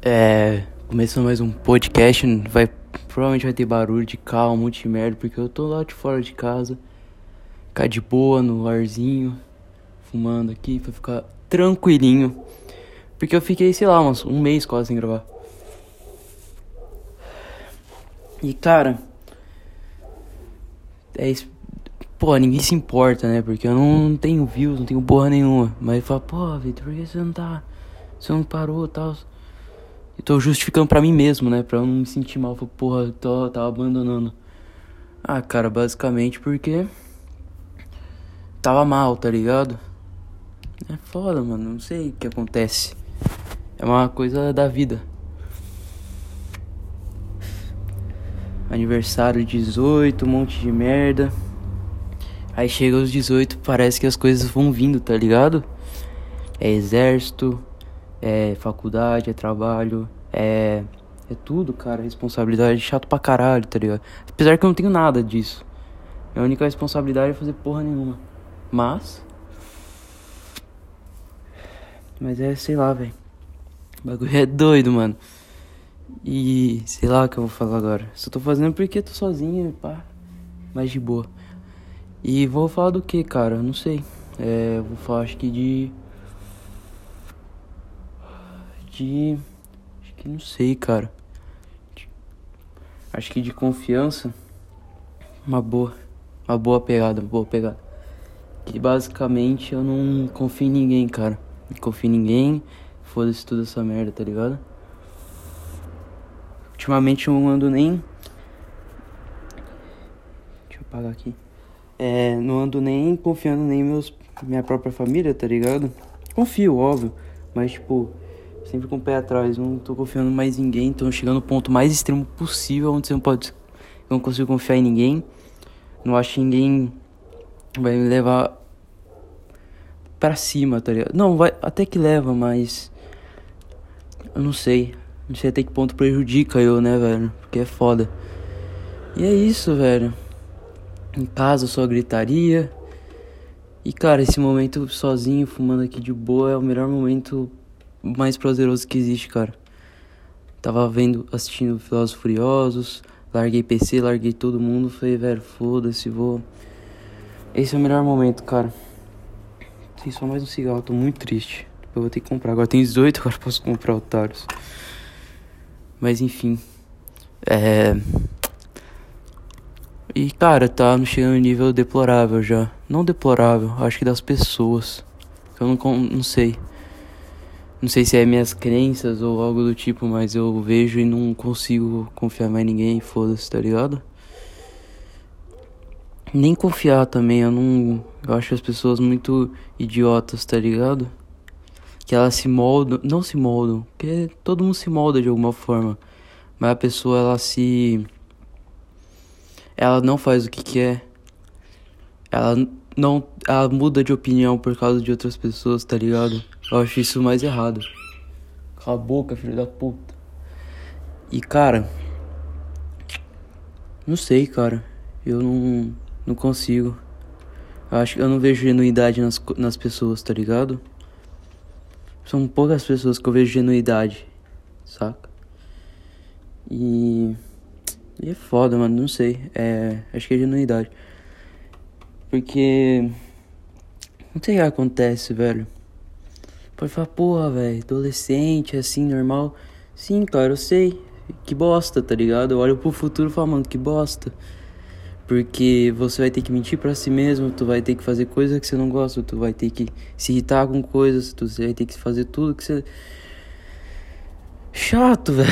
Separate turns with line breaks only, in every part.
É. Começando mais um podcast. Vai, provavelmente vai ter barulho de carro, um monte de merda, porque eu tô lá de fora de casa. Ficar de boa no arzinho, fumando aqui, pra ficar tranquilinho. Porque eu fiquei, sei lá, uns, um mês quase sem gravar. E cara. É isso. Pô, ninguém se importa, né? Porque eu não tenho views, não tenho porra nenhuma. Mas fala, pô, Vitor, por que você não tá. Você não parou e tal? E tô justificando pra mim mesmo, né? Pra eu não me sentir mal. Falo, porra, eu tô, tava abandonando. Ah, cara, basicamente porque. Tava mal, tá ligado? É foda, mano. Não sei o que acontece. É uma coisa da vida. Aniversário 18, um monte de merda. Aí chega os 18, parece que as coisas vão vindo, tá ligado? É exército, é faculdade, é trabalho, é. É tudo, cara. Responsabilidade chato pra caralho, tá ligado? Apesar que eu não tenho nada disso. Minha única responsabilidade é fazer porra nenhuma. Mas. Mas é, sei lá, velho. O bagulho é doido, mano. E sei lá o que eu vou falar agora. Só tô fazendo porque tô sozinho, pá. Mais de boa. E vou falar do que, cara? Não sei. É, vou falar acho que de. De. Acho que não sei, cara. De... Acho que de confiança. Uma boa. Uma boa pegada, uma boa pegada. Que basicamente eu não confio em ninguém, cara. Não confio em ninguém. Foda-se toda essa merda, tá ligado? Ultimamente eu não ando nem. Deixa eu apagar aqui. É, não ando nem confiando nem meus minha própria família, tá ligado? Confio, óbvio, mas tipo, sempre com o pé atrás, não tô confiando mais em ninguém, tô chegando no ponto mais extremo possível onde você não pode não consigo confiar em ninguém. Não acho que ninguém vai me levar para cima, tá ligado? Não, vai até que leva, mas eu não sei. Não sei até que ponto prejudica eu, né, velho? Porque é foda. E é isso, velho. Em casa só gritaria. E cara, esse momento sozinho, fumando aqui de boa, é o melhor momento mais prazeroso que existe, cara. Tava vendo, assistindo Filósofos Furiosos, larguei PC, larguei todo mundo, falei, velho, foda-se, vou. Esse é o melhor momento, cara. Tem só mais um cigarro, tô muito triste. Eu vou ter que comprar. Agora tem 18, agora posso comprar otários. Mas enfim. É. E cara, tá chegando em nível deplorável já. Não deplorável, acho que das pessoas. Eu não, não sei. Não sei se é minhas crenças ou algo do tipo, mas eu vejo e não consigo confiar mais ninguém, foda-se, tá ligado? Nem confiar também, eu não. Eu acho as pessoas muito idiotas, tá ligado? Que elas se moldam. Não se moldam, porque todo mundo se molda de alguma forma. Mas a pessoa, ela se. Ela não faz o que quer. Ela não. Ela muda de opinião por causa de outras pessoas, tá ligado? Eu acho isso mais errado. Cala a boca, filho da puta. E cara. Não sei, cara. Eu não. Não consigo. Eu acho que eu não vejo genuidade nas, nas pessoas, tá ligado? São poucas pessoas que eu vejo genuidade, saca? E. E é foda, mano, não sei. É. Acho que é genuidade. Porque. Não sei o que acontece, velho. Pode falar, porra, velho, adolescente, assim, normal. Sim, cara, eu sei. Que bosta, tá ligado? Eu olho pro futuro e falo, mano, que bosta. Porque você vai ter que mentir para si mesmo, tu vai ter que fazer coisas que você não gosta, tu vai ter que se irritar com coisas, tu vai ter que fazer tudo que você. Chato, velho.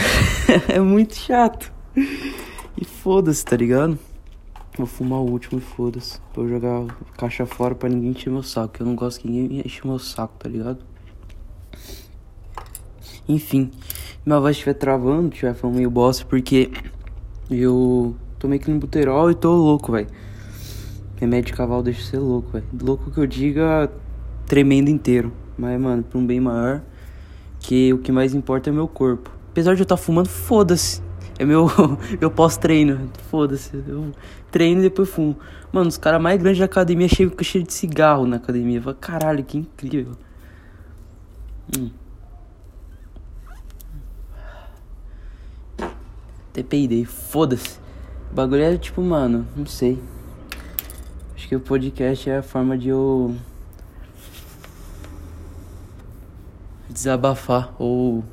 é muito chato. E foda-se, tá ligado? Vou fumar o último e foda-se. Vou jogar caixa fora pra ninguém encher meu saco. Eu não gosto que ninguém enche meu saco, tá ligado? Enfim, minha voz estiver travando, estiver falando meio bosta, porque eu Tomei clenbuterol e tô louco, velho. Remédio de cavalo deixa ser louco, velho. Louco que eu diga tremendo inteiro. Mas, mano, pra um bem maior, que o que mais importa é meu corpo. Apesar de eu estar tá fumando, foda-se. É meu, meu pós-treino. Foda-se. Eu treino e depois fumo. Mano, os caras mais grandes da academia chegam cheio de cigarro na academia. Eu caralho, que incrível. Hum. Até peidei, foda-se. O bagulho é tipo, mano, não sei. Acho que o podcast é a forma de eu desabafar ou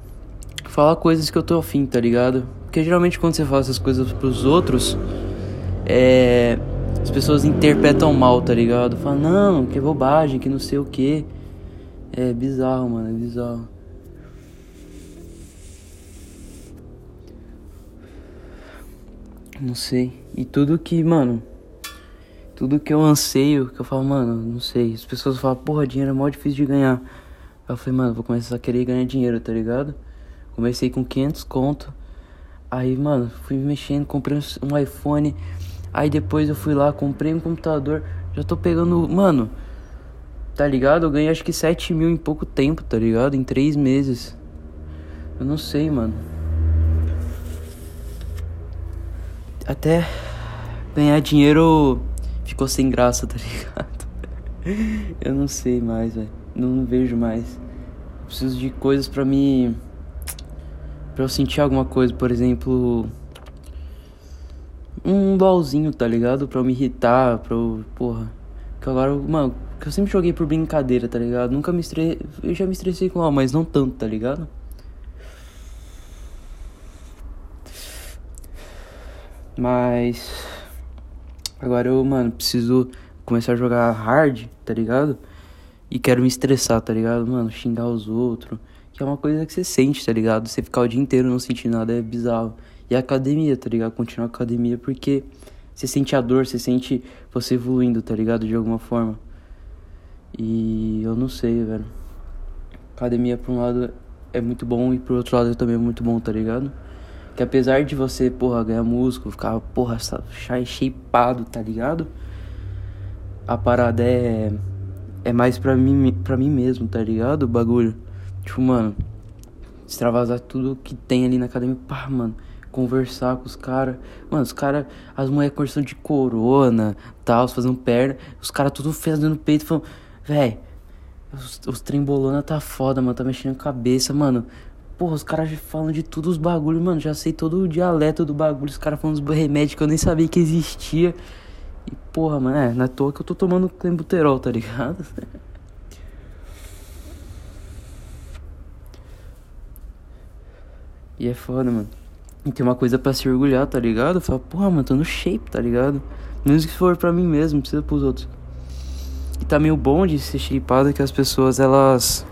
falar coisas que eu tô afim, tá ligado? Porque geralmente quando você fala essas coisas pros outros, é. As pessoas interpretam mal, tá ligado? Falam, não, que bobagem, que não sei o que. É bizarro, mano, é bizarro. Não sei. E tudo que, mano. Tudo que eu anseio, que eu falo, mano, não sei. As pessoas falam, porra, dinheiro é mó difícil de ganhar. Eu falei, mano, vou começar a querer ganhar dinheiro, tá ligado? Comecei com 500 conto. Aí, mano, fui mexendo, comprei um iPhone. Aí depois eu fui lá, comprei um computador. Já tô pegando. Mano, tá ligado? Eu ganhei acho que 7 mil em pouco tempo, tá ligado? Em 3 meses. Eu não sei, mano. Até ganhar dinheiro ficou sem graça, tá ligado? Eu não sei mais, velho. Não vejo mais. Preciso de coisas para me. pra eu sentir alguma coisa, por exemplo. Um LOLzinho, tá ligado? Pra eu me irritar, pra eu. Porra. Que agora, mano, que eu sempre joguei por brincadeira, tá ligado? Nunca me estressei. Eu já me estressei com LOL, mas não tanto, tá ligado? Mas. Agora eu, mano, preciso começar a jogar hard, tá ligado? e quero me estressar, tá ligado? Mano, xingar os outros. Que é uma coisa que você sente, tá ligado? Você ficar o dia inteiro não sentir nada é bizarro. A academia, tá ligado? Continuar a academia porque você sente a dor, você sente você evoluindo, tá ligado? De alguma forma. E eu não sei, velho. Academia, por um lado, é muito bom e por outro lado também é muito bom, tá ligado? Que apesar de você, porra, ganhar músculo, ficar, porra, shapeado, tá ligado? A parada é é mais pra mim, pra mim mesmo, tá ligado? O bagulho. Tipo, mano, extravasar tudo que tem ali na academia. Pá, mano, conversar com os caras. Mano, os caras, as mulheres conversando de corona, tal, fazendo perna. Os caras tudo fazendo peito, falando, véi, os, os trembolona tá foda, mano, tá mexendo a cabeça, mano. Porra, os caras falam de tudo os bagulhos, mano. Já sei todo o dialeto do bagulho. Os caras falando dos remédios que eu nem sabia que existia. E porra, mano, é, não é toa que eu tô tomando clenbuterol, tá ligado? e é foda, mano. E tem uma coisa pra se orgulhar, tá ligado? Fala, porra, mano, tô no shape, tá ligado? Mesmo que for pra mim mesmo, não precisa pros outros. E tá meio bom de ser shapeado que as pessoas, elas.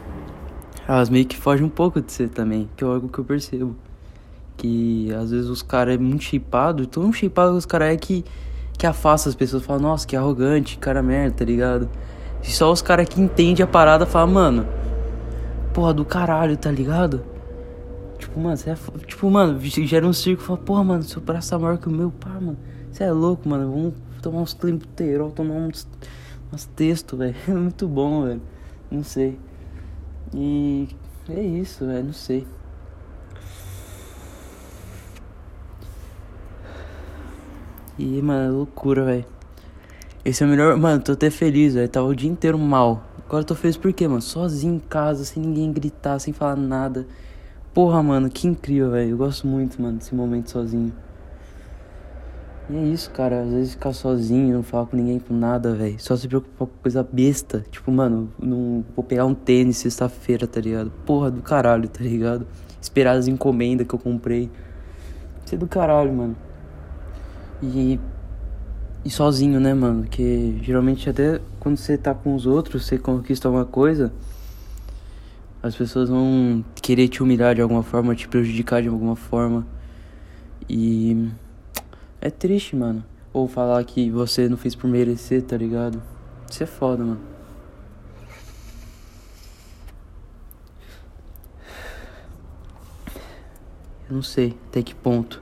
Elas meio que fogem um pouco de ser também, que é algo que eu percebo. Que às vezes os caras é muito shapeado, tão shapeado que os caras é que que afasta as pessoas, fala, nossa, que arrogante, cara merda, tá ligado? E só os caras que entendem a parada falam, mano, porra do caralho, tá ligado? Tipo, mano, você é. Tipo, mano, gera um circo fala, porra, mano, seu braço tá maior que o meu, pá, mano. Você é louco, mano. Vamos tomar uns climbuterol, tomar uns, uns textos, velho. É muito bom, velho. Não sei. E é isso, velho, não sei. E, mano, é loucura, velho. Esse é o melhor. Mano, tô até feliz, velho. Tava o dia inteiro mal. Agora eu tô feliz por quê, mano? Sozinho em casa, sem ninguém gritar, sem falar nada. Porra, mano, que incrível, velho. Eu gosto muito, mano, desse momento sozinho. E é isso, cara. Às vezes ficar sozinho, não falar com ninguém com nada, velho. Só se preocupar com coisa besta. Tipo, mano, não vou pegar um tênis sexta-feira, tá ligado? Porra do caralho, tá ligado? Esperar as encomendas que eu comprei. Isso é do caralho, mano. E. E sozinho, né, mano? Que geralmente até quando você tá com os outros, você conquista alguma coisa, as pessoas vão querer te humilhar de alguma forma, te prejudicar de alguma forma. E. É triste, mano. Ou falar que você não fez por merecer, tá ligado? Isso é foda, mano. Eu não sei até que ponto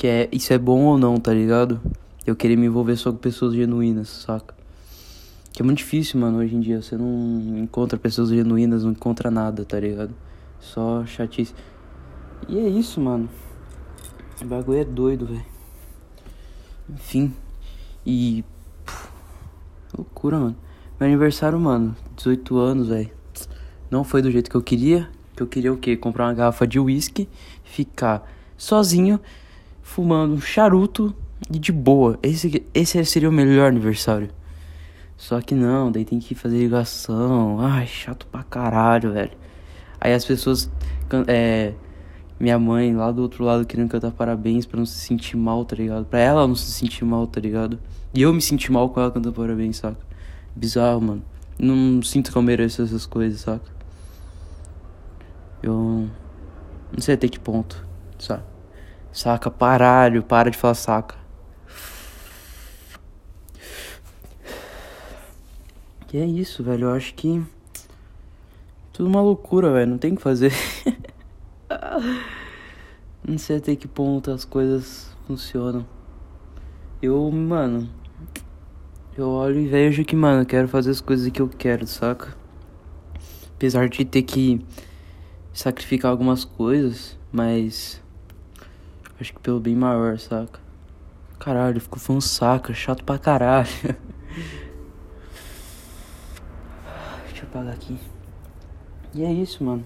que é isso é bom ou não, tá ligado? Eu querer me envolver só com pessoas genuínas, saca? Que é muito difícil, mano, hoje em dia. Você não encontra pessoas genuínas, não encontra nada, tá ligado? Só chatice. E é isso, mano. O bagulho é doido, velho. Enfim. E. Puf, loucura, mano. Meu aniversário, mano. 18 anos, velho. Não foi do jeito que eu queria. Que eu queria o quê? Comprar uma garrafa de uísque, ficar sozinho, fumando um charuto e de boa. Esse, esse seria o melhor aniversário. Só que não, daí tem que fazer ligação. Ai, chato pra caralho, velho. Aí as pessoas. É, minha mãe lá do outro lado querendo cantar parabéns pra não se sentir mal, tá ligado? Pra ela não se sentir mal, tá ligado? E eu me senti mal com ela cantando parabéns, saca? Bizarro, mano. Não sinto que eu mereço essas coisas, saca? Eu. Não sei até que ponto, saca? Saca, paralho, para de falar saca. E é isso, velho. Eu acho que. Tudo uma loucura, velho. Não tem o que fazer. Não sei até que ponto as coisas funcionam. Eu, mano. Eu olho e vejo que, mano, quero fazer as coisas que eu quero, saca? Apesar de ter que sacrificar algumas coisas, mas. Acho que pelo bem maior, saca? Caralho, ficou falando saca, chato pra caralho. Apagar aqui. E é isso, mano.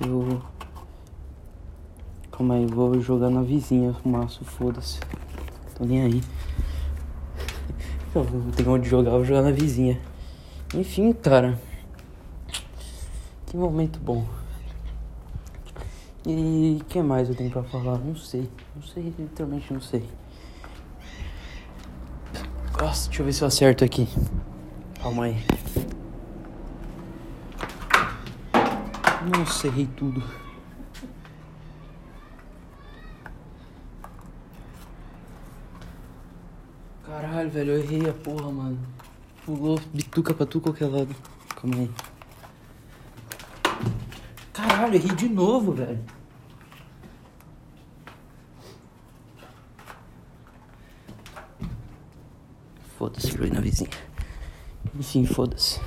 Eu. Calma aí, vou jogar na vizinha o maço, foda-se. Tô nem aí. Eu tenho onde jogar, vou jogar na vizinha. Enfim, cara. Que momento bom. E que mais eu tenho pra falar? Não sei. Não sei, literalmente não sei. Nossa, deixa eu ver se eu acerto aqui. Calma aí. Nossa, errei tudo. Caralho, velho, eu errei a porra, mano. Pulou bituca pra tudo qualquer lado. Calma aí. Caralho, errei de novo, velho. Foda-se, joguei na vizinha. Enfim, foda-se.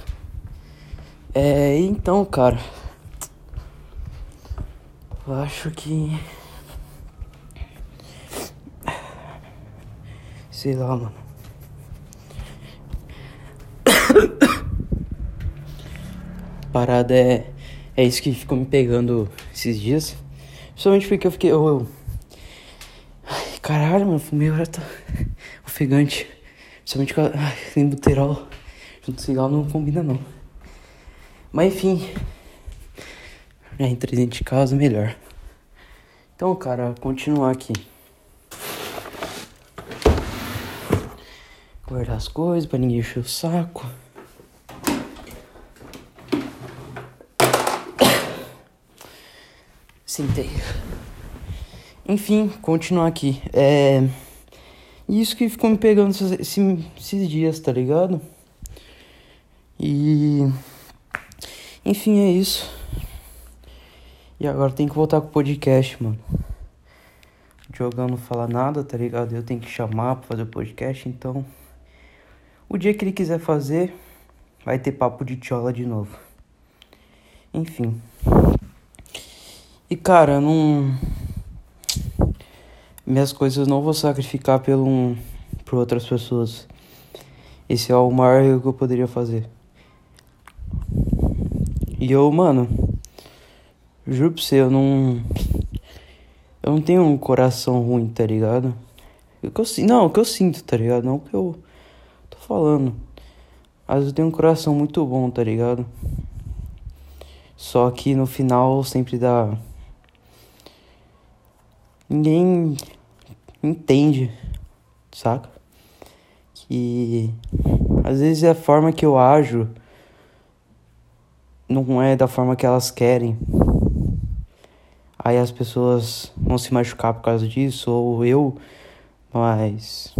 É, então, cara. Eu acho que. Sei lá, mano. Parada é. É isso que ficou me pegando esses dias. Principalmente porque eu fiquei. Eu, eu... Ai, caralho, mano, fumei agora tá ofegante. Principalmente com a. Ai, limbuterol. Junto cigarro não combina não. Mas enfim. É, entre dentro de casa, melhor. Então, cara, continuar aqui. Guardar as coisas pra ninguém encher o saco. Sentei. Enfim, continuar aqui. É. Isso que ficou me pegando esses, esses dias, tá ligado? E. Enfim, é isso. E agora tem que voltar com o podcast, mano. O Diogão não fala nada, tá ligado? Eu tenho que chamar pra fazer o podcast, então. O dia que ele quiser fazer, vai ter papo de tiola de novo. Enfim. E cara, não. Minhas coisas não vou sacrificar pelo um, por outras pessoas. Esse é o maior erro que eu poderia fazer. E eu, mano, Juro pra você, eu não. Eu não tenho um coração ruim, tá ligado? Que eu, não, o que eu sinto, tá ligado? Não o que eu tô falando. Vezes eu tenho um coração muito bom, tá ligado? Só que no final sempre dá. Ninguém entende, saca? Que às vezes é a forma que eu ajo não é da forma que elas querem. Aí as pessoas vão se machucar por causa disso, ou eu, mas.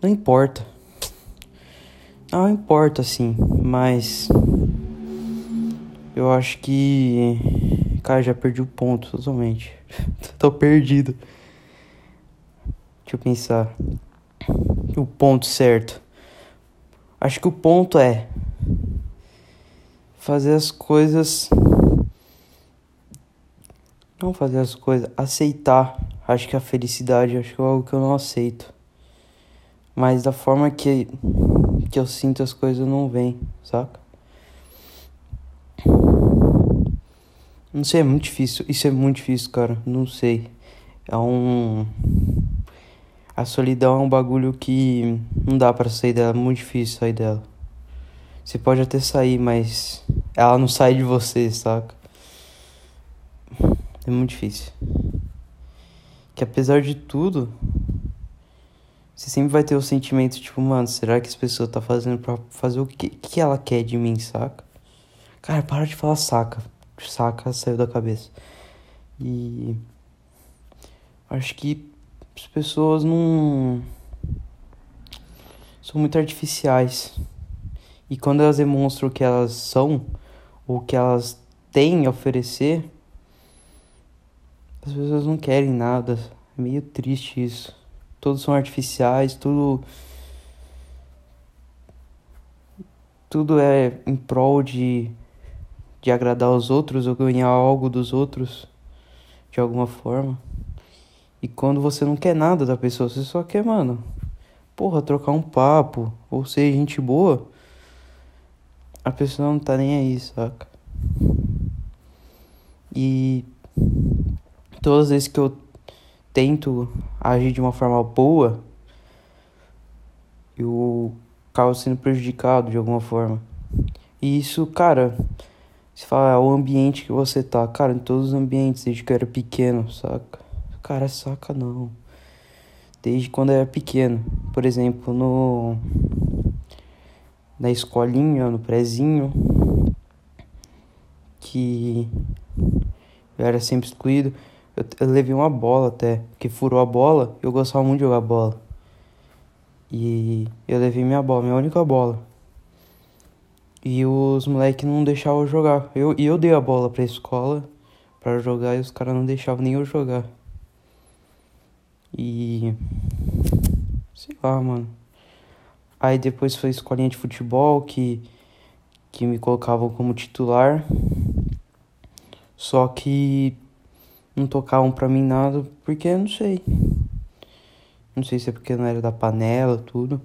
Não importa. Não importa, assim, mas. Eu acho que. Cara, já perdi o ponto totalmente. Tô perdido. Deixa eu pensar. O ponto certo. Acho que o ponto é. Fazer as coisas não fazer as coisas, aceitar. Acho que a felicidade acho que é algo que eu não aceito. Mas da forma que, que eu sinto as coisas não vem, saca? Não sei, é muito difícil. Isso é muito difícil, cara. Não sei. É um. A solidão é um bagulho que não dá para sair dela, é muito difícil sair dela. Você pode até sair, mas ela não sai de você, saca? É muito difícil. Que apesar de tudo, você sempre vai ter o sentimento, tipo, mano, será que essa pessoa tá fazendo pra fazer o que, que ela quer de mim, saca? Cara, para de falar saca. Saca saiu da cabeça. E. Acho que as pessoas não. são muito artificiais. E quando elas demonstram o que elas são, ou o que elas têm a oferecer, as pessoas não querem nada. É meio triste isso. Todos são artificiais, tudo. Tudo é em prol de, de agradar os outros ou ganhar algo dos outros de alguma forma. E quando você não quer nada da pessoa, você só quer, mano, porra, trocar um papo ou ser gente boa, a pessoa não tá nem aí, saca? E todas as vezes que eu tento agir de uma forma boa, eu acabo sendo prejudicado de alguma forma. E isso, cara, se fala, é o ambiente que você tá. Cara, em todos os ambientes, desde que eu era pequeno, saca? Cara, saca não. Desde quando eu era pequeno. Por exemplo, no. Na escolinha, no prezinho. Que eu era sempre excluído. Eu, eu levei uma bola até, que furou a bola. Eu gostava muito de jogar bola. E eu levei minha bola, minha única bola. E os moleques não deixavam eu jogar. Eu, e eu dei a bola pra escola para jogar e os caras não deixavam nem eu jogar. E. Sei lá, mano. Aí depois foi a escolinha de futebol que, que me colocavam como titular. Só que não tocavam pra mim nada, porque eu não sei. Não sei se é porque não era da panela, tudo.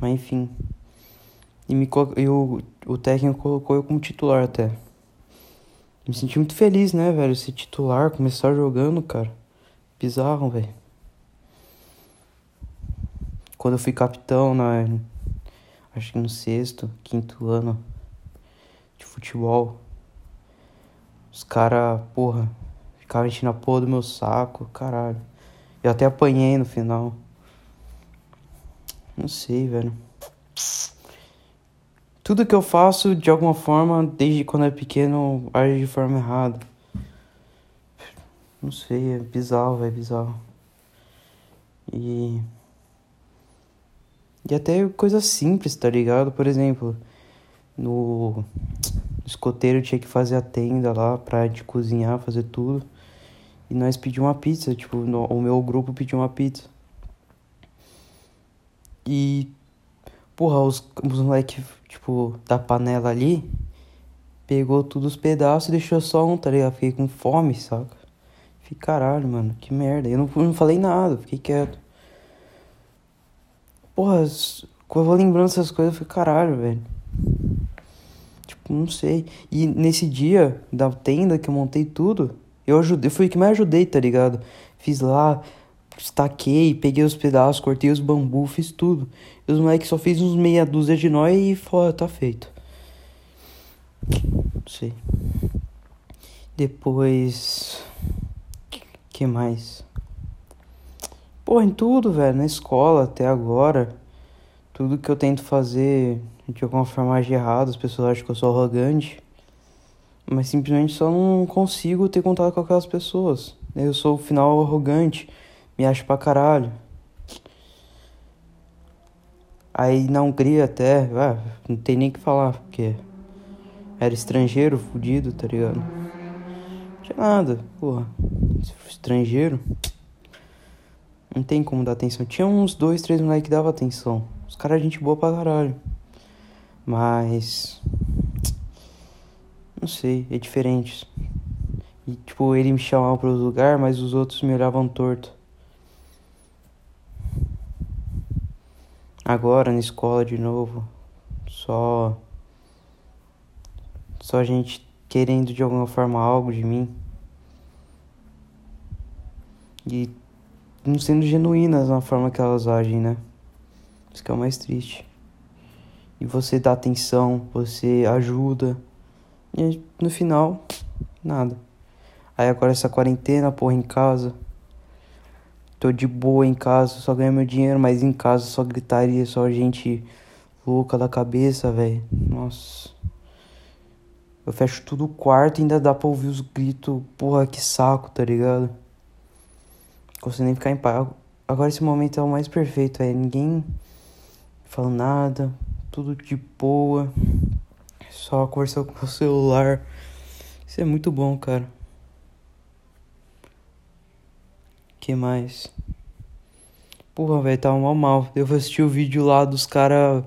Mas enfim. E, me, e o, o técnico colocou eu como titular até. Me senti muito feliz, né, velho? Ser titular, começar jogando, cara. Bizarro, velho. Quando eu fui capitão na. Acho que no sexto, quinto ano de futebol. Os caras, porra, Ficava enchendo a porra do meu saco, caralho. Eu até apanhei no final. Não sei, velho. Tudo que eu faço, de alguma forma, desde quando é pequeno, age de forma errada. Não sei, é bizarro, velho, bizarro. E. E até coisas simples, tá ligado? Por exemplo, no escoteiro tinha que fazer a tenda lá pra de cozinhar, fazer tudo. E nós pedimos uma pizza, tipo, no, o meu grupo pediu uma pizza. E, porra, os, os moleques, tipo, da panela ali, pegou todos os pedaços e deixou só um, tá ligado? Fiquei com fome, saca? Fiquei, caralho, mano, que merda. Eu não, não falei nada, fiquei quieto. Porra, quando eu vou lembrando essas coisas, eu fico, caralho, velho. Tipo, não sei. E nesse dia da tenda que eu montei tudo, eu ajudei, fui o que mais ajudei, tá ligado? Fiz lá, estaquei, peguei os pedaços, cortei os bambu, fiz tudo. E os moleques só fez uns meia dúzia de nós e fora, tá feito. Não sei. Depois. que mais? Pô, em tudo, velho. Na escola até agora. Tudo que eu tento fazer de alguma forma de errado, as pessoas acham que eu sou arrogante. Mas simplesmente só não consigo ter contato com aquelas pessoas. Eu sou, o final, arrogante. Me acho pra caralho. Aí na Hungria até, ah, não tem nem que falar, porque era estrangeiro, fudido, tá ligado? Não tinha nada, porra. Estrangeiro. Não tem como dar atenção. Tinha uns dois, três moleques que davam atenção. Os caras gente boa pra caralho. Mas não sei, é diferente. E tipo, ele me chamava para os lugares, mas os outros me olhavam torto. Agora na escola de novo, só só gente querendo de alguma forma algo de mim. E não sendo genuínas na forma que elas agem, né? Isso que é o mais triste. E você dá atenção, você ajuda. E no final, nada. Aí agora essa quarentena, porra, em casa. Tô de boa em casa, só ganho meu dinheiro, mas em casa só gritaria, só gente louca da cabeça, velho. Nossa. Eu fecho tudo o quarto e ainda dá pra ouvir os gritos. Porra, que saco, tá ligado? Não consigo nem ficar em paz. Agora esse momento é o mais perfeito, é ninguém falando nada, tudo de boa. Só conversando com o celular. Isso é muito bom, cara. que mais? Porra, velho, tava mal mal. Eu assisti o vídeo lá dos caras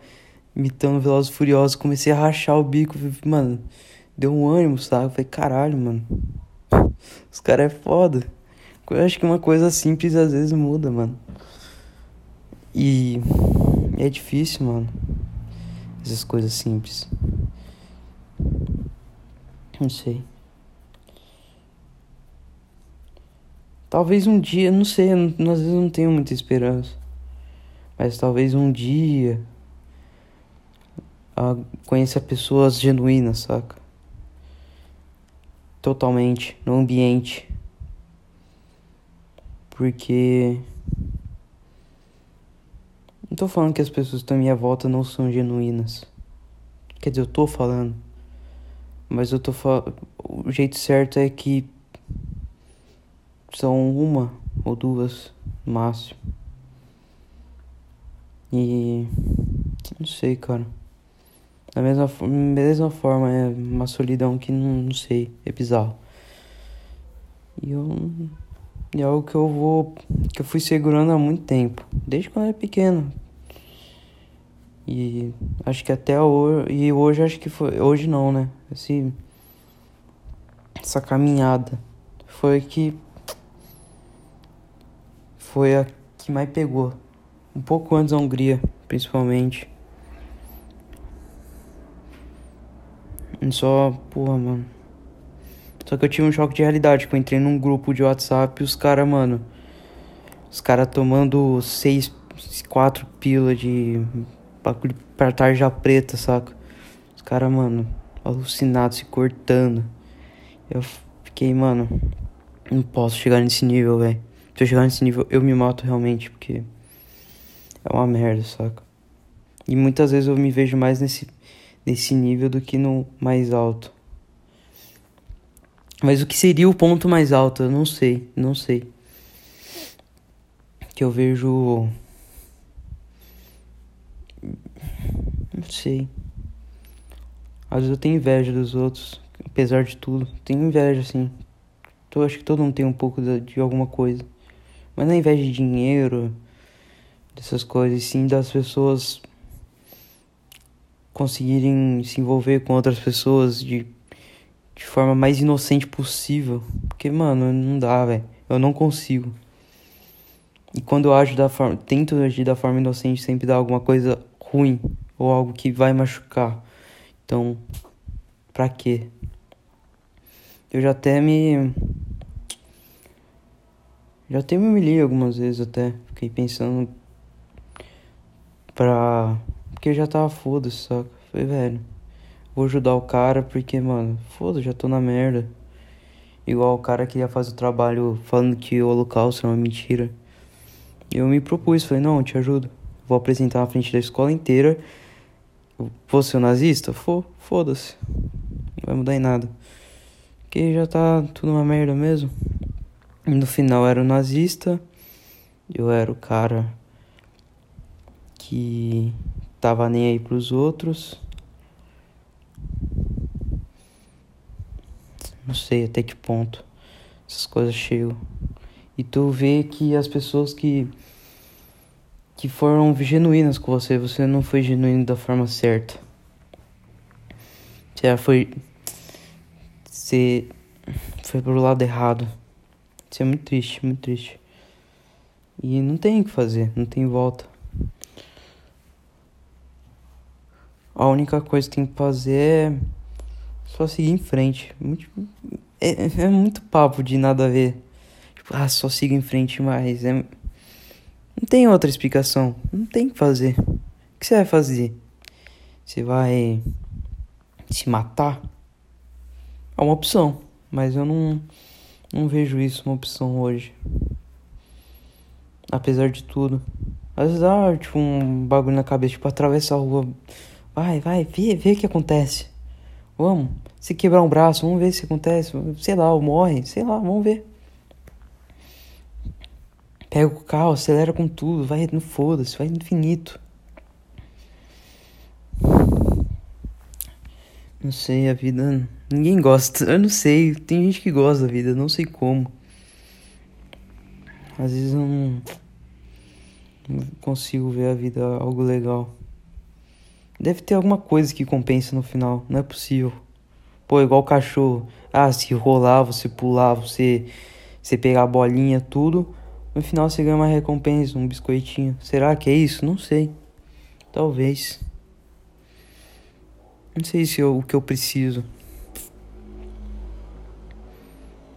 imitando Velozes Furiosos. Comecei a rachar o bico. Mano, deu um ânimo, sabe? Eu falei, caralho, mano. Os caras é foda. Eu acho que uma coisa simples às vezes muda, mano. E é difícil, mano. Essas coisas simples. Não sei. Talvez um dia, não sei, às vezes não tenho muita esperança. Mas talvez um dia uh, conheça pessoas genuínas, saca? Totalmente, no ambiente. Porque. Não tô falando que as pessoas que estão à minha volta não são genuínas. Quer dizer, eu tô falando. Mas eu tô falando. O jeito certo é que são uma ou duas no máximo. E não sei, cara. Da mesma, mesma forma, é uma solidão que não, não sei, é bizarro. E eu. é algo que eu vou. que eu fui segurando há muito tempo. Desde quando eu era pequeno. E acho que até hoje. E hoje acho que foi. Hoje não, né? Esse, essa caminhada foi que foi a que mais pegou. Um pouco antes da Hungria, principalmente. Só, porra, mano. Só que eu tive um choque de realidade, que eu entrei num grupo de WhatsApp e os caras, mano. Os caras tomando seis, quatro pila de bagulho pra tarja preta, saca? Os caras, mano, alucinados, se cortando. Eu fiquei, mano, não posso chegar nesse nível, velho. Se eu chegar nesse nível, eu me mato realmente, porque é uma merda, saca? E muitas vezes eu me vejo mais nesse, nesse nível do que no mais alto. Mas o que seria o ponto mais alto? Eu não sei, não sei. Que eu vejo. Não sei. Às vezes eu tenho inveja dos outros, apesar de tudo. Tenho inveja, assim. Eu acho que todo mundo tem um pouco de, de alguma coisa. Mas não é inveja de dinheiro, dessas coisas, sim das pessoas conseguirem se envolver com outras pessoas de, de forma mais inocente possível. Porque, mano, não dá, velho. Eu não consigo. E quando eu ajo da forma. Tento agir da forma inocente, sempre dá alguma coisa ruim. Ou algo que vai machucar. Então, pra quê? Eu já até me já até me humilhei algumas vezes até. Fiquei pensando pra. Porque já tava foda-se, saca? Falei, velho, vou ajudar o cara porque, mano, foda, já tô na merda. Igual o cara que ia fazer o trabalho falando que o holocausto era uma mentira. Eu me propus, falei, não, eu te ajudo. Vou apresentar na frente da escola inteira. Vou ser um nazista? Foda-se. Não vai mudar em nada. Porque já tá tudo uma merda mesmo. No final era o nazista, eu era o cara que tava nem aí pros outros. Não sei até que ponto essas coisas chegam. E tu vê que as pessoas que que foram genuínas com você, você não foi genuíno da forma certa. Você foi você foi pro lado errado. Isso é muito triste, muito triste. E não tem o que fazer, não tem volta. A única coisa que tem que fazer é Só seguir em frente. Muito, é, é muito papo de nada a ver. Tipo, ah, só siga em frente, mas é. Não tem outra explicação. Não tem o que fazer. O que você vai fazer? Você vai se matar? É uma opção, mas eu não, não vejo isso uma opção hoje. Apesar de tudo. Às vezes dá tipo um bagulho na cabeça, tipo, atravessa a rua. Vai, vai, vê, vê o que acontece. Vamos. Se quebrar um braço, vamos ver se acontece. Sei lá, ou morre, sei lá, vamos ver. Pega o carro, acelera com tudo, vai no foda-se, vai no infinito. Não sei, a vida. Ninguém gosta. Eu não sei. Tem gente que gosta da vida, não sei como. Às vezes eu não, não consigo ver a vida algo legal. Deve ter alguma coisa que compensa no final, não é possível. Pô, igual cachorro. Ah, se rolar, você pular, você, você pegar a bolinha, tudo. No final você ganha uma recompensa, um biscoitinho. Será que é isso? Não sei. Talvez. Não sei se é o que eu preciso.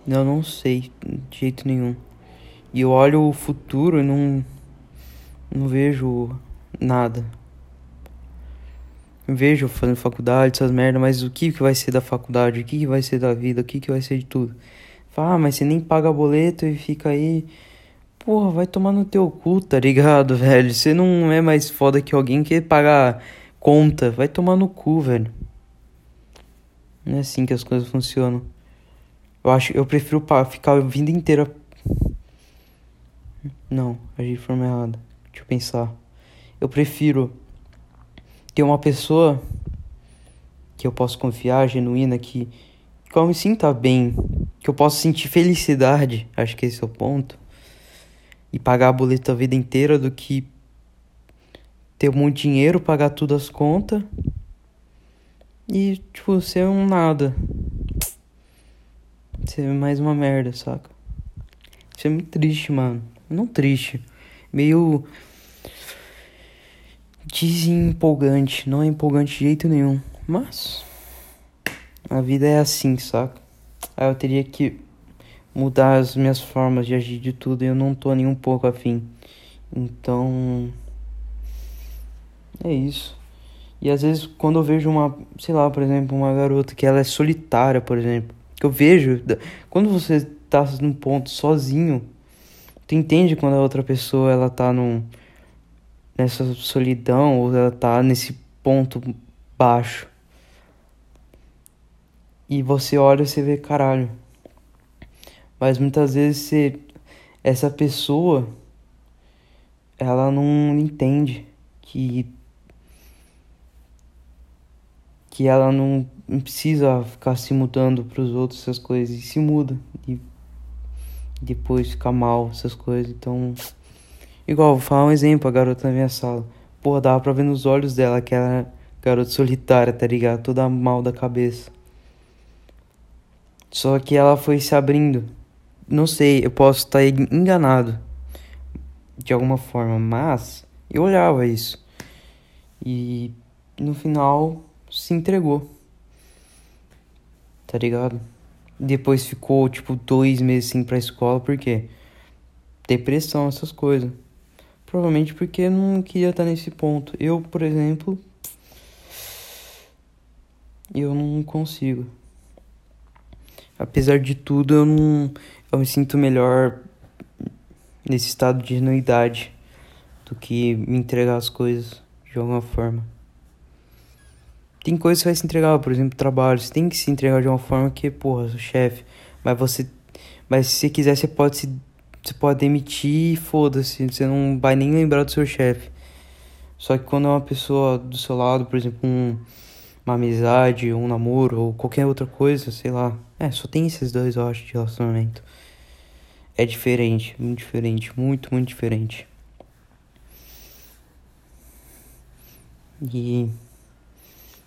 Eu não sei de jeito nenhum. E eu olho o futuro e não, não vejo nada. Vejo fazendo faculdade, essas merdas, mas o que, que vai ser da faculdade? O que, que vai ser da vida? O que, que vai ser de tudo? Fala, ah, mas você nem paga boleto e fica aí. Porra, vai tomar no teu cu, tá ligado, velho? Você não é mais foda que alguém que pagar conta. Vai tomar no cu, velho. Não é assim que as coisas funcionam. Eu acho, eu prefiro ficar a vida inteira não, agi de forma errada. Deixa eu pensar. Eu prefiro ter uma pessoa que eu posso confiar, genuína, que, que eu me sinta bem, que eu possa sentir felicidade. Acho que esse é o ponto. E pagar a boleta a vida inteira do que ter muito dinheiro, pagar todas as contas e, tipo, ser um nada. Ser mais uma merda, saca? Isso é muito triste, mano. Não triste. Meio. Desempolgante. Não é empolgante de jeito nenhum. Mas. A vida é assim, saca? Aí eu teria que mudar as minhas formas de agir de tudo e eu não tô nem um pouco afim. Então. É isso. E às vezes quando eu vejo uma, sei lá, por exemplo, uma garota que ela é solitária, por exemplo, que eu vejo, quando você tá num ponto sozinho, Tu entende quando a outra pessoa ela tá num, nessa solidão ou ela tá nesse ponto baixo. E você olha e você vê, caralho. Mas muitas vezes você, essa pessoa ela não entende que que ela não precisa ficar se mudando para os outros essas coisas e se muda e depois ficar mal, essas coisas. Então, igual, vou falar um exemplo, a garota na minha sala. Porra, dava pra ver nos olhos dela que ela garota solitária, tá ligado? Toda mal da cabeça. Só que ela foi se abrindo. Não sei, eu posso estar enganado de alguma forma, mas eu olhava isso. E no final se entregou. Tá ligado? Depois ficou, tipo, dois meses ir pra escola, por quê? Depressão, essas coisas. Provavelmente porque não queria estar nesse ponto. Eu, por exemplo, eu não consigo. Apesar de tudo, eu não. Eu me sinto melhor nesse estado de genuidade do que me entregar as coisas de alguma forma. Tem coisas que você vai se entregar, por exemplo, trabalho. Você tem que se entregar de uma forma que, porra, sou chefe. Mas você. Mas se você quiser, você pode se. Você pode demitir foda-se. Você não vai nem lembrar do seu chefe. Só que quando é uma pessoa do seu lado, por exemplo, um, uma amizade, um namoro ou qualquer outra coisa, sei lá. É, só tem esses dois, eu acho, de relacionamento. É diferente, muito diferente, muito, muito diferente. E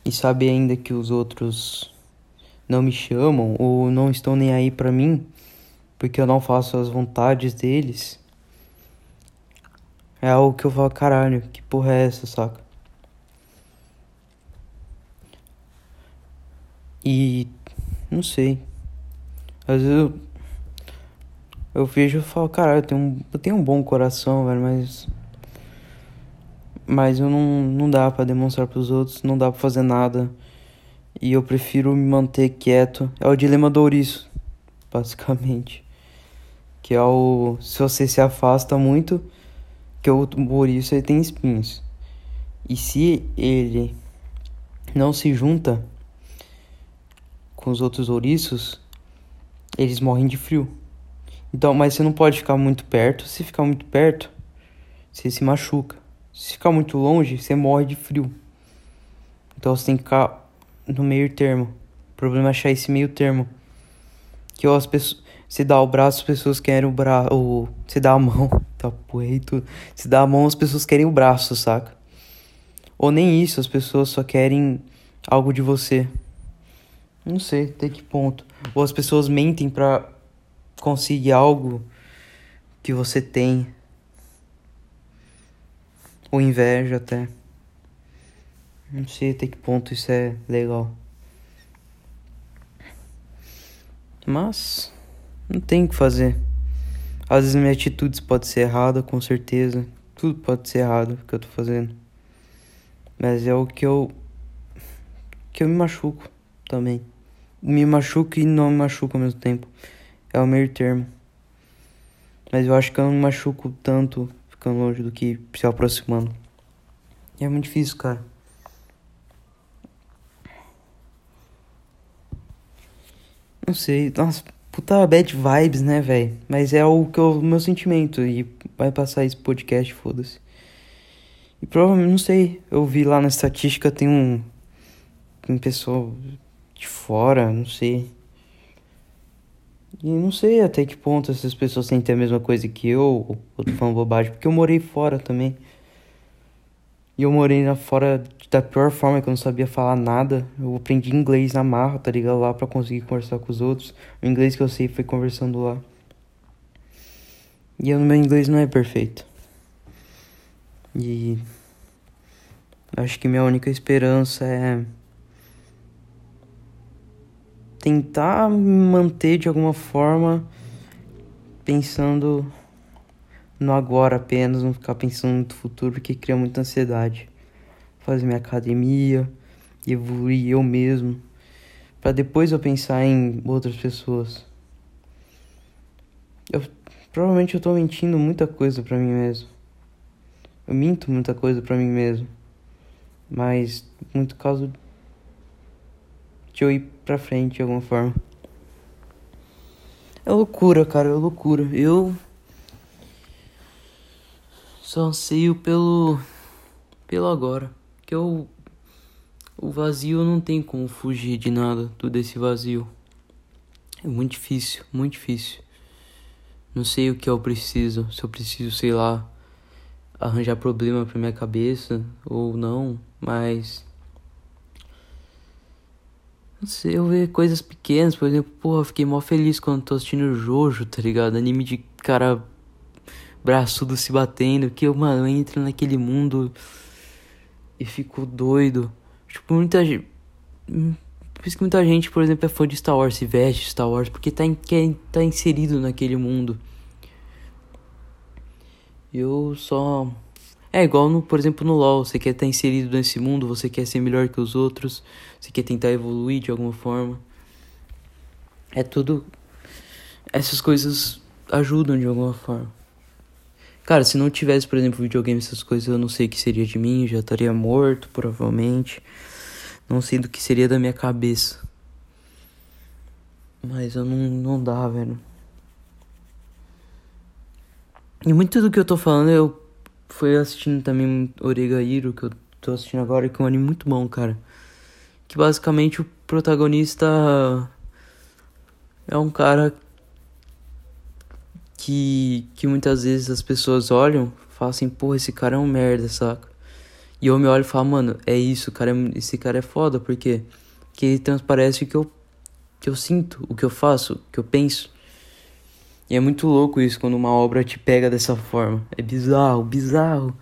e saber ainda que os outros não me chamam ou não estão nem aí para mim, porque eu não faço as vontades deles, é algo que eu falo, caralho, que porra é essa, saca? E não sei. Às vezes eu, eu vejo e falo, cara, eu tenho, um, eu tenho um bom coração, velho, mas. Mas eu não, não dá para demonstrar pros outros, não dá pra fazer nada. E eu prefiro me manter quieto. É o dilema do ouriço, basicamente. Que é o. Se você se afasta muito, que o ouriço ele tem espinhos. E se ele não se junta com os outros ouriços, eles morrem de frio. Então, mas você não pode ficar muito perto. Se ficar muito perto, você se machuca. Se ficar muito longe, você morre de frio. Então você tem que ficar no meio termo. O problema é achar esse meio termo. Que ó, as pessoas. Se dá o braço, as pessoas querem o braço. Se dá a mão. Tá tudo. Se dá a mão, as pessoas querem o braço, saca? Ou nem isso, as pessoas só querem algo de você. Não sei até que ponto. Ou as pessoas mentem pra conseguir algo que você tem. Ou inveja até. Não sei até que ponto isso é legal. Mas não tem o que fazer. Às vezes minha atitude pode ser errada, com certeza. Tudo pode ser errado que eu tô fazendo. Mas é o que eu que eu me machuco também me machuca e não me machuca ao mesmo tempo. É o meio termo. Mas eu acho que eu não me machuco tanto ficando longe do que se aproximando. E é muito difícil, cara. Não sei, nossa, puta bad vibes, né, velho? Mas é o que eu, o meu sentimento e vai passar esse podcast, foda-se. E provavelmente, não sei, eu vi lá na estatística tem um, um pessoal de fora, não sei. E não sei até que ponto essas pessoas sentem a mesma coisa que eu, ou eu tô falando bobagem, porque eu morei fora também. E eu morei na fora da pior forma que eu não sabia falar nada. Eu aprendi inglês na marra, tá ligado? Lá pra conseguir conversar com os outros. O inglês que eu sei foi conversando lá. E o meu inglês não é perfeito. E acho que minha única esperança é tentar manter de alguma forma pensando no agora apenas, não ficar pensando no futuro, porque cria muita ansiedade. Fazer minha academia, evoluir eu mesmo, para depois eu pensar em outras pessoas. Eu provavelmente eu tô mentindo muita coisa para mim mesmo. Eu minto muita coisa para mim mesmo. Mas muito caso de eu ir pra frente de alguma forma. É loucura, cara, é loucura. Eu só anseio pelo pelo agora, que eu o vazio não tem como fugir de nada, tudo esse vazio. É muito difícil, muito difícil. Não sei o que eu preciso, se eu preciso, sei lá, arranjar problema pra minha cabeça ou não, mas não sei, eu ver coisas pequenas, por exemplo, porra, fiquei mó feliz quando tô assistindo Jojo, tá ligado? Anime de cara braçudo se batendo, que eu, mano, eu entro naquele mundo e fico doido. Tipo, muita gente. Por isso que muita gente, por exemplo, é fã de Star Wars, se veste Star Wars, porque tá, in, tá inserido naquele mundo. Eu só é igual, no, por exemplo, no LoL. Você quer estar inserido nesse mundo, você quer ser melhor que os outros, você quer tentar evoluir de alguma forma. É tudo. Essas coisas ajudam de alguma forma. Cara, se não tivesse, por exemplo, videogame, essas coisas, eu não sei o que seria de mim, já estaria morto, provavelmente. Não sei do que seria da minha cabeça. Mas eu não, não dá, velho. E muito do que eu tô falando eu foi assistindo também Oregairo, que eu tô assistindo agora, que é um anime muito bom, cara. Que basicamente o protagonista é um cara que, que muitas vezes as pessoas olham falam assim, porra, esse cara é um merda, saca? E eu me olho e falo, mano, é isso, cara, é, esse cara é foda, porque que ele transparece o que eu, que eu sinto, o que eu faço, o que eu penso. E é muito louco isso quando uma obra te pega dessa forma. É bizarro, bizarro.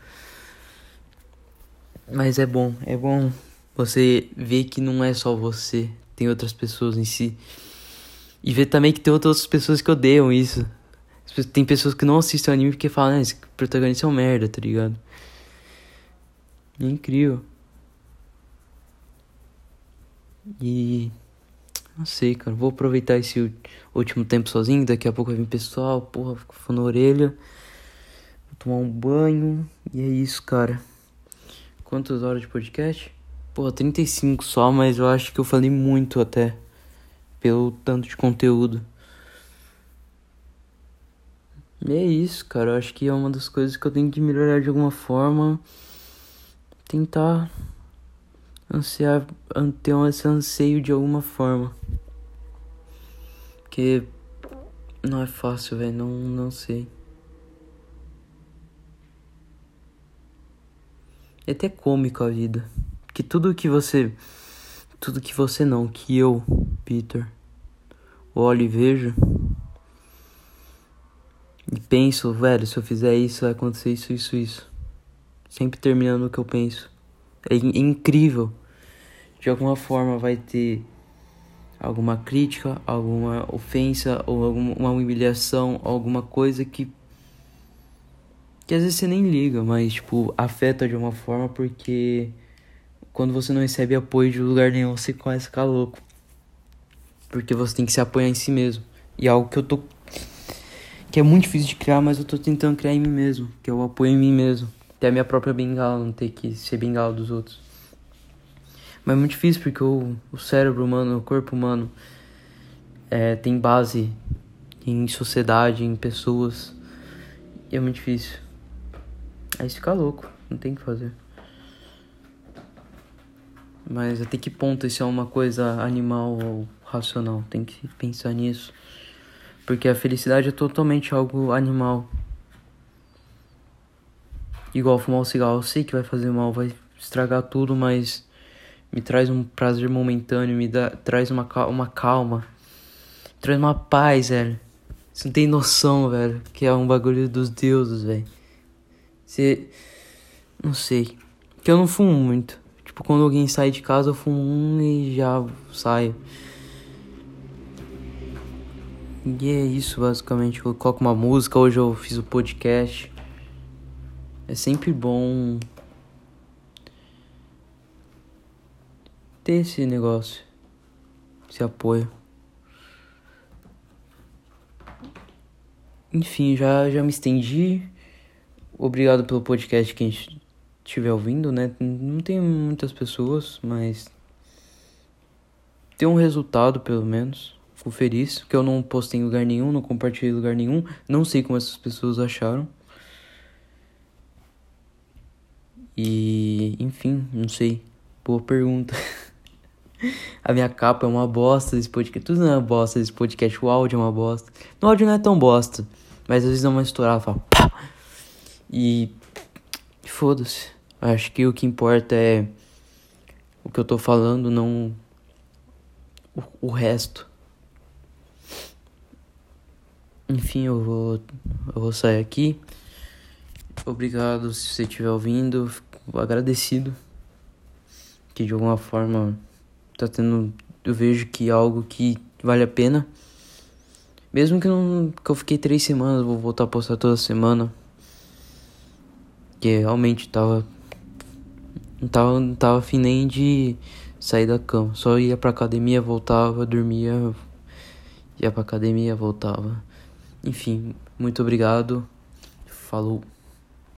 Mas é bom, é bom você ver que não é só você. tem outras pessoas em si. E ver também que tem outras pessoas que odeiam isso. Tem pessoas que não assistem anime porque falam, ah, esse protagonista é um merda, tá ligado? É incrível. E. Não sei, cara. Vou aproveitar esse último tempo sozinho. Daqui a pouco vai vir pessoal. Porra, fico na orelha. Vou tomar um banho. E é isso, cara. Quantas horas de podcast? Porra, 35 só, mas eu acho que eu falei muito até. Pelo tanto de conteúdo. E é isso, cara. Eu acho que é uma das coisas que eu tenho que melhorar de alguma forma. Tentar ansiar, ter esse anseio de alguma forma. Porque não é fácil, velho. Não, não sei. É até cômico a vida. Que tudo que você. Tudo que você não, que eu, Peter, olho e vejo. E penso, velho, se eu fizer isso, vai acontecer isso, isso, isso. Sempre terminando o que eu penso. É, é incrível. De alguma forma vai ter alguma crítica, alguma ofensa ou alguma humilhação, alguma coisa que que às vezes você nem liga, mas tipo afeta de uma forma porque quando você não recebe apoio de lugar nenhum, você começa a ficar louco. Porque você tem que se apoiar em si mesmo. E é algo que eu tô que é muito difícil de criar, mas eu tô tentando criar em mim mesmo, que o apoio em mim mesmo. Ter a minha própria bengala, não ter que ser bengala dos outros. Mas é muito difícil porque o, o cérebro humano, o corpo humano é, tem base em sociedade, em pessoas. E é muito difícil. Aí fica louco, não tem o que fazer. Mas até que ponto isso é uma coisa animal ou racional? Tem que pensar nisso. Porque a felicidade é totalmente algo animal. Igual fumar um cigarro, eu sei que vai fazer mal, vai estragar tudo, mas me traz um prazer momentâneo, me dá, traz uma, uma calma, traz uma paz, velho. Você não tem noção, velho, que é um bagulho dos deuses, velho. Você. Não sei. Que eu não fumo muito. Tipo, quando alguém sai de casa, eu fumo um e já saio. E é isso, basicamente. Eu coloco uma música. Hoje eu fiz o podcast. É sempre bom ter esse negócio, esse apoio. Enfim, já, já me estendi. Obrigado pelo podcast que a gente estiver ouvindo, né? Não tem muitas pessoas, mas tem um resultado pelo menos. Fico feliz que eu não postei em lugar nenhum, não compartilhei em lugar nenhum. Não sei como essas pessoas acharam. E, enfim, não sei. Boa pergunta. A minha capa é uma bosta desse podcast. Tudo não é uma bosta desse podcast. O áudio é uma bosta. No áudio não é tão bosta. Mas às vezes dá uma estourada, pá! E. Foda-se. Acho que o que importa é. O que eu tô falando, não. O, o resto. Enfim, eu vou. Eu vou sair aqui. Obrigado se você estiver ouvindo. Fico agradecido. Que de alguma forma tá tendo. Eu vejo que é algo que vale a pena. Mesmo que não. que eu fiquei três semanas, vou voltar a postar toda semana. Que realmente tava. Não tava, não tava afim nem de sair da cama. Só ia pra academia, voltava, dormia. Ia pra academia, voltava. Enfim, muito obrigado. Falou.